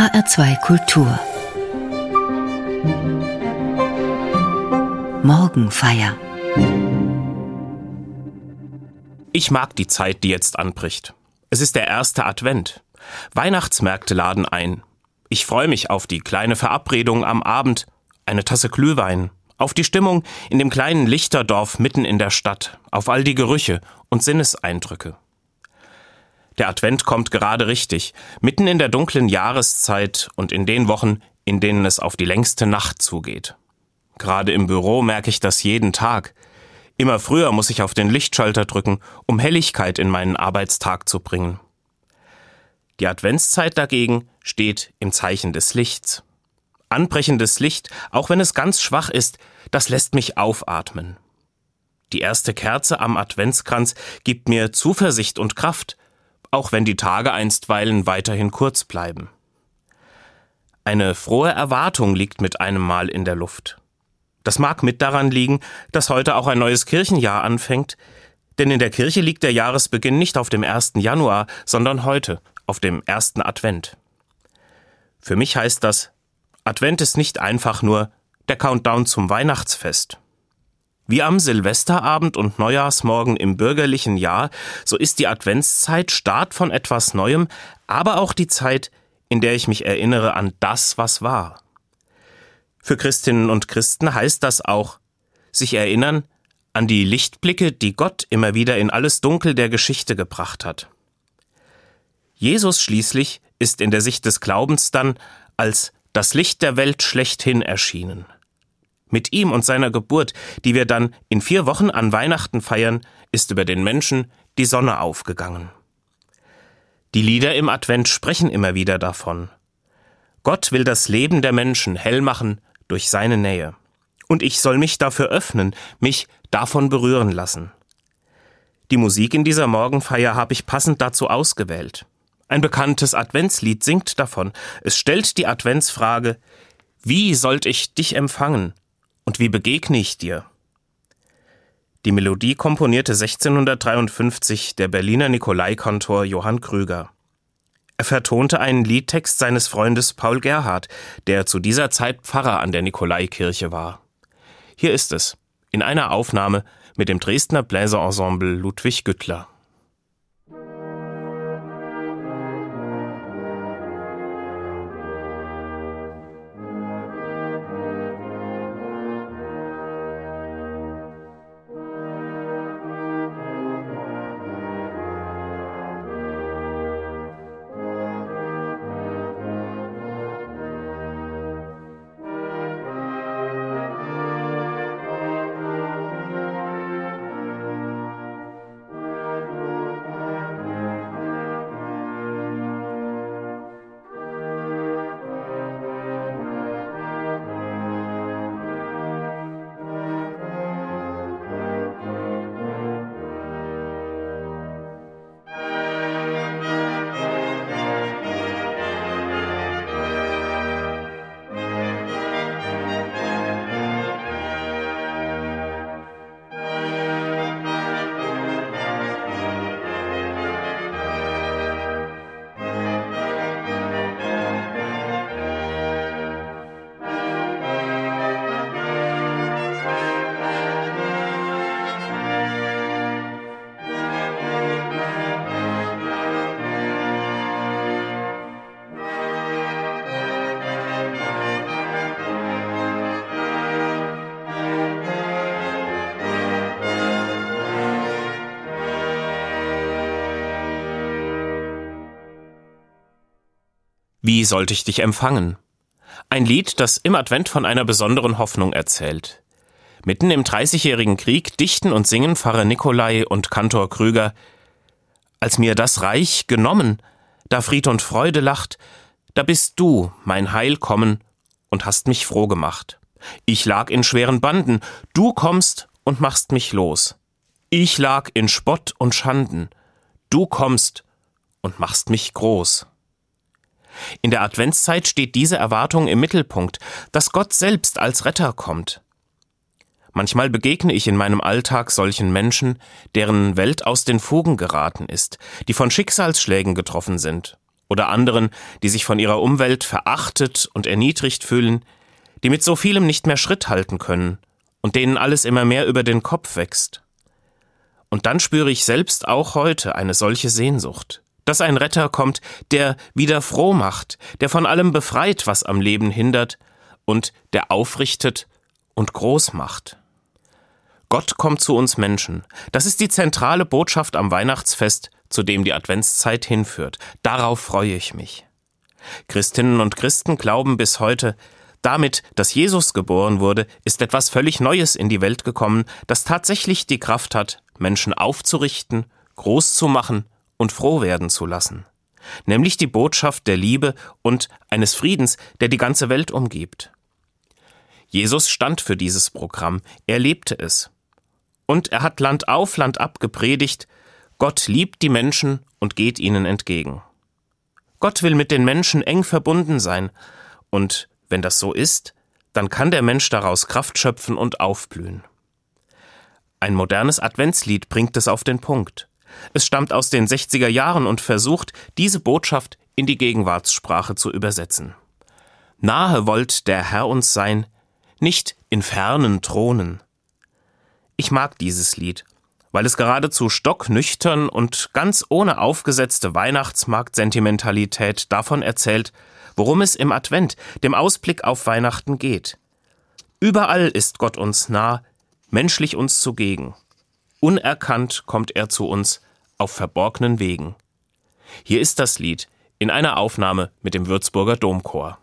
HR2 Kultur Morgenfeier Ich mag die Zeit, die jetzt anbricht. Es ist der erste Advent. Weihnachtsmärkte laden ein. Ich freue mich auf die kleine Verabredung am Abend, eine Tasse Glühwein, auf die Stimmung in dem kleinen Lichterdorf mitten in der Stadt, auf all die Gerüche und Sinneseindrücke. Der Advent kommt gerade richtig, mitten in der dunklen Jahreszeit und in den Wochen, in denen es auf die längste Nacht zugeht. Gerade im Büro merke ich das jeden Tag. Immer früher muss ich auf den Lichtschalter drücken, um Helligkeit in meinen Arbeitstag zu bringen. Die Adventszeit dagegen steht im Zeichen des Lichts. Anbrechendes Licht, auch wenn es ganz schwach ist, das lässt mich aufatmen. Die erste Kerze am Adventskranz gibt mir Zuversicht und Kraft, auch wenn die Tage einstweilen weiterhin kurz bleiben. Eine frohe Erwartung liegt mit einem Mal in der Luft. Das mag mit daran liegen, dass heute auch ein neues Kirchenjahr anfängt, denn in der Kirche liegt der Jahresbeginn nicht auf dem 1. Januar, sondern heute, auf dem ersten Advent. Für mich heißt das, Advent ist nicht einfach nur der Countdown zum Weihnachtsfest. Wie am Silvesterabend und Neujahrsmorgen im bürgerlichen Jahr, so ist die Adventszeit Start von etwas Neuem, aber auch die Zeit, in der ich mich erinnere an das, was war. Für Christinnen und Christen heißt das auch, sich erinnern an die Lichtblicke, die Gott immer wieder in alles Dunkel der Geschichte gebracht hat. Jesus schließlich ist in der Sicht des Glaubens dann als das Licht der Welt schlechthin erschienen. Mit ihm und seiner Geburt, die wir dann in vier Wochen an Weihnachten feiern, ist über den Menschen die Sonne aufgegangen. Die Lieder im Advent sprechen immer wieder davon. Gott will das Leben der Menschen hell machen durch seine Nähe. Und ich soll mich dafür öffnen, mich davon berühren lassen. Die Musik in dieser Morgenfeier habe ich passend dazu ausgewählt. Ein bekanntes Adventslied singt davon. Es stellt die Adventsfrage, wie sollt ich dich empfangen? Und wie begegne ich dir? Die Melodie komponierte 1653 der Berliner Nikolaikantor Johann Krüger. Er vertonte einen Liedtext seines Freundes Paul Gerhard, der zu dieser Zeit Pfarrer an der Nikolaikirche war. Hier ist es, in einer Aufnahme mit dem Dresdner Bläserensemble Ludwig Güttler. Wie sollte ich dich empfangen? Ein Lied, das im Advent von einer besonderen Hoffnung erzählt. Mitten im Dreißigjährigen Krieg dichten und singen Pfarrer Nikolai und Kantor Krüger Als mir das Reich genommen, da Fried und Freude lacht, da bist du, mein Heil, kommen und hast mich froh gemacht. Ich lag in schweren Banden, du kommst und machst mich los. Ich lag in Spott und Schanden, du kommst und machst mich groß. In der Adventszeit steht diese Erwartung im Mittelpunkt, dass Gott selbst als Retter kommt. Manchmal begegne ich in meinem Alltag solchen Menschen, deren Welt aus den Fugen geraten ist, die von Schicksalsschlägen getroffen sind oder anderen, die sich von ihrer Umwelt verachtet und erniedrigt fühlen, die mit so vielem nicht mehr Schritt halten können und denen alles immer mehr über den Kopf wächst. Und dann spüre ich selbst auch heute eine solche Sehnsucht, dass ein Retter kommt, der wieder froh macht, der von allem befreit, was am Leben hindert, und der aufrichtet und groß macht. Gott kommt zu uns Menschen. Das ist die zentrale Botschaft am Weihnachtsfest, zu dem die Adventszeit hinführt. Darauf freue ich mich. Christinnen und Christen glauben bis heute, damit, dass Jesus geboren wurde, ist etwas völlig Neues in die Welt gekommen, das tatsächlich die Kraft hat, Menschen aufzurichten, groß zu machen und froh werden zu lassen. Nämlich die Botschaft der Liebe und eines Friedens, der die ganze Welt umgibt. Jesus stand für dieses Programm, er lebte es. Und er hat Land auf, Land ab gepredigt, Gott liebt die Menschen und geht ihnen entgegen. Gott will mit den Menschen eng verbunden sein, und wenn das so ist, dann kann der Mensch daraus Kraft schöpfen und aufblühen. Ein modernes Adventslied bringt es auf den Punkt. Es stammt aus den 60er Jahren und versucht, diese Botschaft in die Gegenwartssprache zu übersetzen. Nahe wollt der Herr uns sein, nicht in fernen Thronen. Ich mag dieses Lied, weil es geradezu stocknüchtern und ganz ohne aufgesetzte Weihnachtsmarkt-Sentimentalität davon erzählt, worum es im Advent, dem Ausblick auf Weihnachten geht. Überall ist Gott uns nah, menschlich uns zugegen. Unerkannt kommt er zu uns auf verborgenen Wegen. Hier ist das Lied in einer Aufnahme mit dem Würzburger Domchor.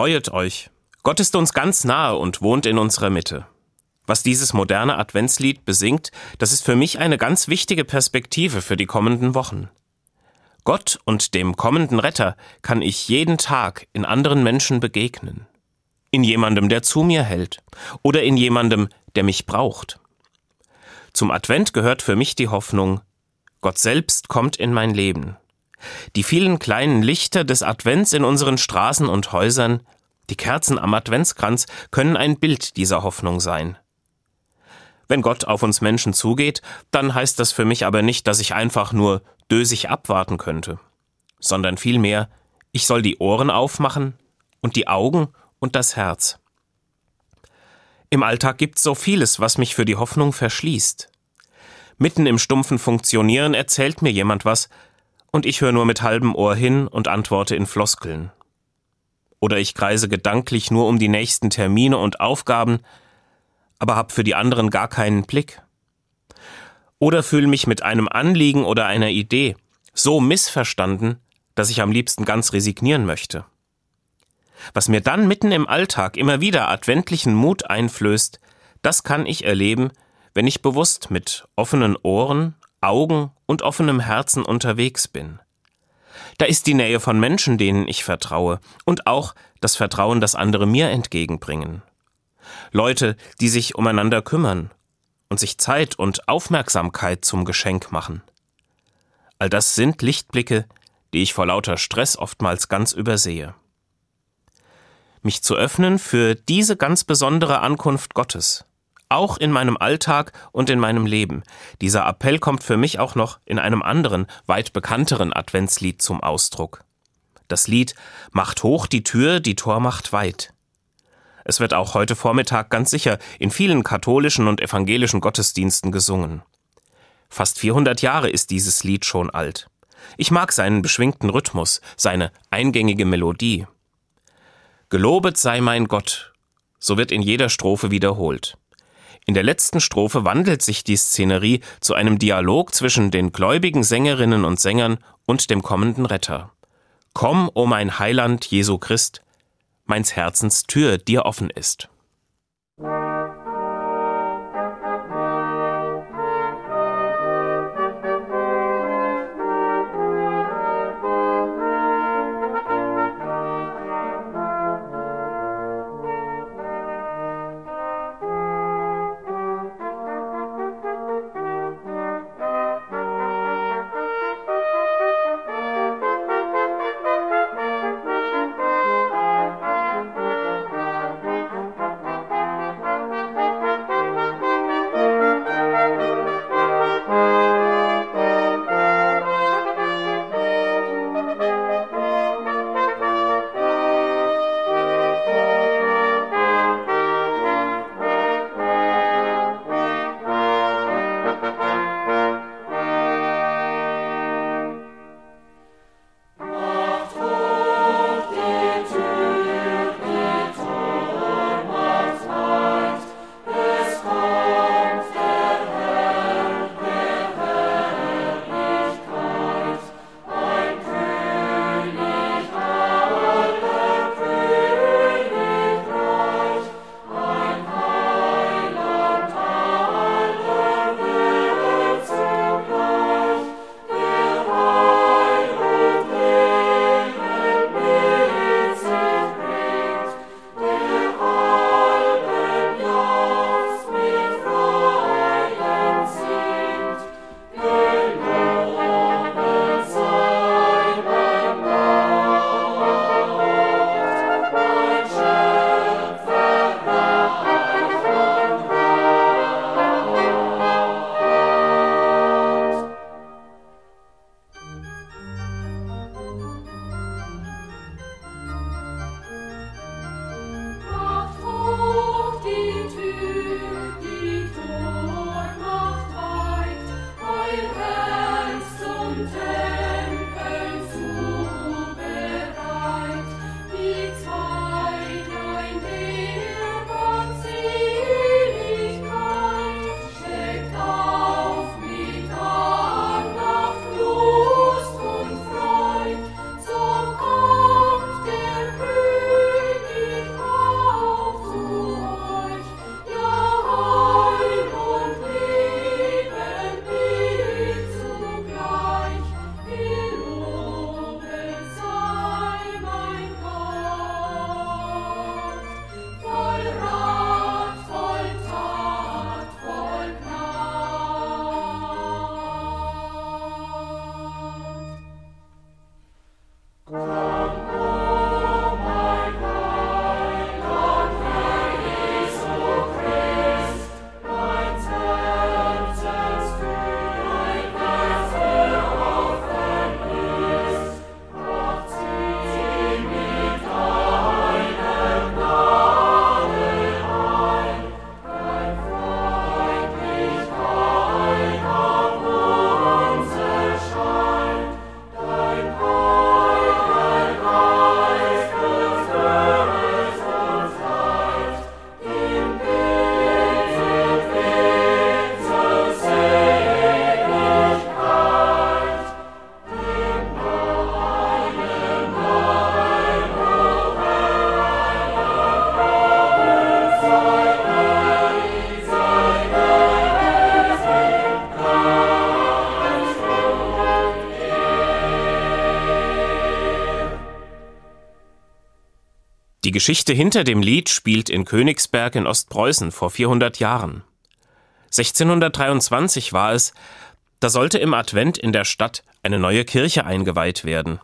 Freuet euch. Gott ist uns ganz nahe und wohnt in unserer Mitte. Was dieses moderne Adventslied besingt, das ist für mich eine ganz wichtige Perspektive für die kommenden Wochen. Gott und dem kommenden Retter kann ich jeden Tag in anderen Menschen begegnen. In jemandem, der zu mir hält. Oder in jemandem, der mich braucht. Zum Advent gehört für mich die Hoffnung, Gott selbst kommt in mein Leben. Die vielen kleinen Lichter des Advents in unseren Straßen und Häusern, die Kerzen am Adventskranz können ein Bild dieser Hoffnung sein. Wenn Gott auf uns Menschen zugeht, dann heißt das für mich aber nicht, dass ich einfach nur dösig abwarten könnte. sondern vielmehr, ich soll die Ohren aufmachen und die Augen und das Herz. Im Alltag gibt's so vieles, was mich für die Hoffnung verschließt. Mitten im stumpfen Funktionieren erzählt mir jemand was, und ich höre nur mit halbem Ohr hin und antworte in Floskeln. Oder ich kreise gedanklich nur um die nächsten Termine und Aufgaben, aber hab für die anderen gar keinen Blick. Oder fühle mich mit einem Anliegen oder einer Idee so missverstanden, dass ich am liebsten ganz resignieren möchte. Was mir dann mitten im Alltag immer wieder adventlichen Mut einflößt, das kann ich erleben, wenn ich bewusst mit offenen Ohren, Augen und offenem Herzen unterwegs bin. Da ist die Nähe von Menschen, denen ich vertraue, und auch das Vertrauen, das andere mir entgegenbringen. Leute, die sich umeinander kümmern und sich Zeit und Aufmerksamkeit zum Geschenk machen. All das sind Lichtblicke, die ich vor lauter Stress oftmals ganz übersehe. Mich zu öffnen für diese ganz besondere Ankunft Gottes, auch in meinem Alltag und in meinem Leben. Dieser Appell kommt für mich auch noch in einem anderen, weit bekannteren Adventslied zum Ausdruck. Das Lied Macht hoch die Tür, die Tor macht weit. Es wird auch heute Vormittag ganz sicher in vielen katholischen und evangelischen Gottesdiensten gesungen. Fast 400 Jahre ist dieses Lied schon alt. Ich mag seinen beschwingten Rhythmus, seine eingängige Melodie. Gelobet sei mein Gott, so wird in jeder Strophe wiederholt. In der letzten Strophe wandelt sich die Szenerie zu einem Dialog zwischen den gläubigen Sängerinnen und Sängern und dem kommenden Retter. Komm, o mein Heiland Jesu Christ, meins Herzens Tür dir offen ist. Die Geschichte hinter dem Lied spielt in Königsberg in Ostpreußen vor 400 Jahren. 1623 war es, da sollte im Advent in der Stadt eine neue Kirche eingeweiht werden.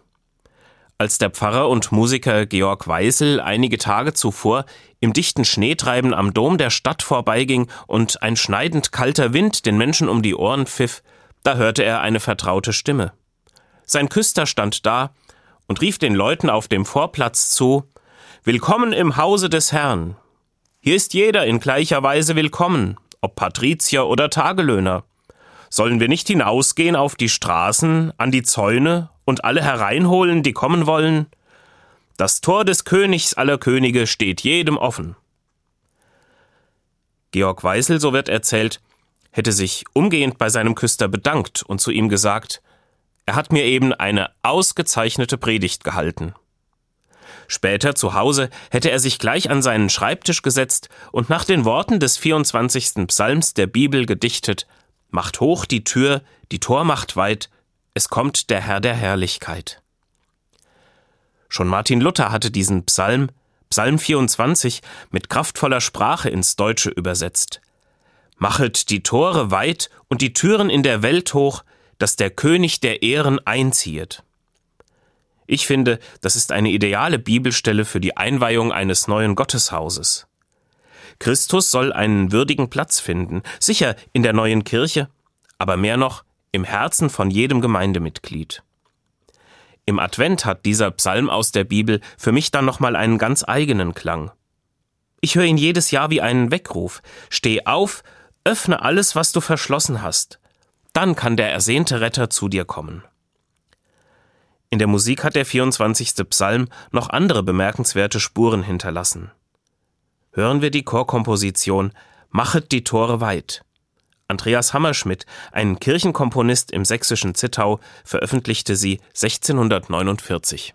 Als der Pfarrer und Musiker Georg Weisel einige Tage zuvor im dichten Schneetreiben am Dom der Stadt vorbeiging und ein schneidend kalter Wind den Menschen um die Ohren pfiff, da hörte er eine vertraute Stimme. Sein Küster stand da und rief den Leuten auf dem Vorplatz zu Willkommen im Hause des Herrn. Hier ist jeder in gleicher Weise willkommen, ob Patrizier oder Tagelöhner. Sollen wir nicht hinausgehen auf die Straßen, an die Zäune und alle hereinholen, die kommen wollen? Das Tor des Königs aller Könige steht jedem offen. Georg Weisel, so wird erzählt, hätte sich umgehend bei seinem Küster bedankt und zu ihm gesagt, er hat mir eben eine ausgezeichnete Predigt gehalten. Später zu Hause hätte er sich gleich an seinen Schreibtisch gesetzt und nach den Worten des 24. Psalms der Bibel gedichtet Macht hoch die Tür, die Tor macht weit, es kommt der Herr der Herrlichkeit. Schon Martin Luther hatte diesen Psalm, Psalm 24, mit kraftvoller Sprache ins Deutsche übersetzt. Machet die Tore weit und die Türen in der Welt hoch, dass der König der Ehren einziehet. Ich finde, das ist eine ideale Bibelstelle für die Einweihung eines neuen Gotteshauses. Christus soll einen würdigen Platz finden, sicher in der neuen Kirche, aber mehr noch im Herzen von jedem Gemeindemitglied. Im Advent hat dieser Psalm aus der Bibel für mich dann nochmal einen ganz eigenen Klang. Ich höre ihn jedes Jahr wie einen Weckruf. Steh auf, öffne alles, was du verschlossen hast. Dann kann der ersehnte Retter zu dir kommen. In der Musik hat der 24. Psalm noch andere bemerkenswerte Spuren hinterlassen. Hören wir die Chorkomposition Machet die Tore weit. Andreas Hammerschmidt, ein Kirchenkomponist im sächsischen Zittau, veröffentlichte sie 1649.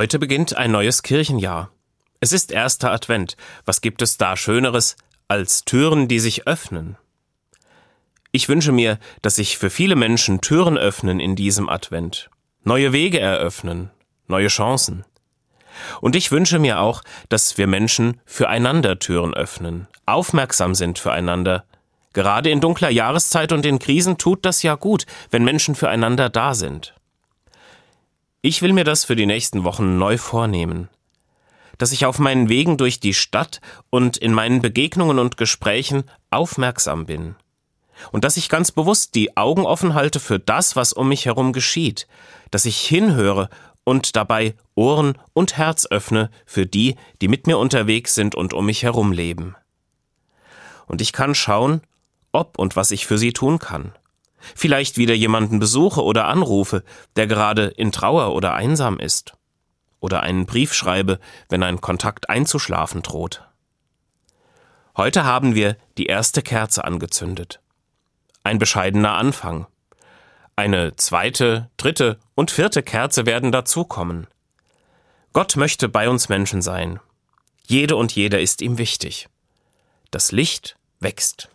Heute beginnt ein neues Kirchenjahr. Es ist erster Advent. Was gibt es da Schöneres als Türen, die sich öffnen? Ich wünsche mir, dass sich für viele Menschen Türen öffnen in diesem Advent, neue Wege eröffnen, neue Chancen. Und ich wünsche mir auch, dass wir Menschen füreinander Türen öffnen, aufmerksam sind füreinander. Gerade in dunkler Jahreszeit und in Krisen tut das ja gut, wenn Menschen füreinander da sind. Ich will mir das für die nächsten Wochen neu vornehmen. Dass ich auf meinen Wegen durch die Stadt und in meinen Begegnungen und Gesprächen aufmerksam bin. Und dass ich ganz bewusst die Augen offen halte für das, was um mich herum geschieht. Dass ich hinhöre und dabei Ohren und Herz öffne für die, die mit mir unterwegs sind und um mich herum leben. Und ich kann schauen, ob und was ich für sie tun kann. Vielleicht wieder jemanden besuche oder anrufe, der gerade in Trauer oder einsam ist. Oder einen Brief schreibe, wenn ein Kontakt einzuschlafen droht. Heute haben wir die erste Kerze angezündet. Ein bescheidener Anfang. Eine zweite, dritte und vierte Kerze werden dazukommen. Gott möchte bei uns Menschen sein. Jede und jeder ist ihm wichtig. Das Licht wächst.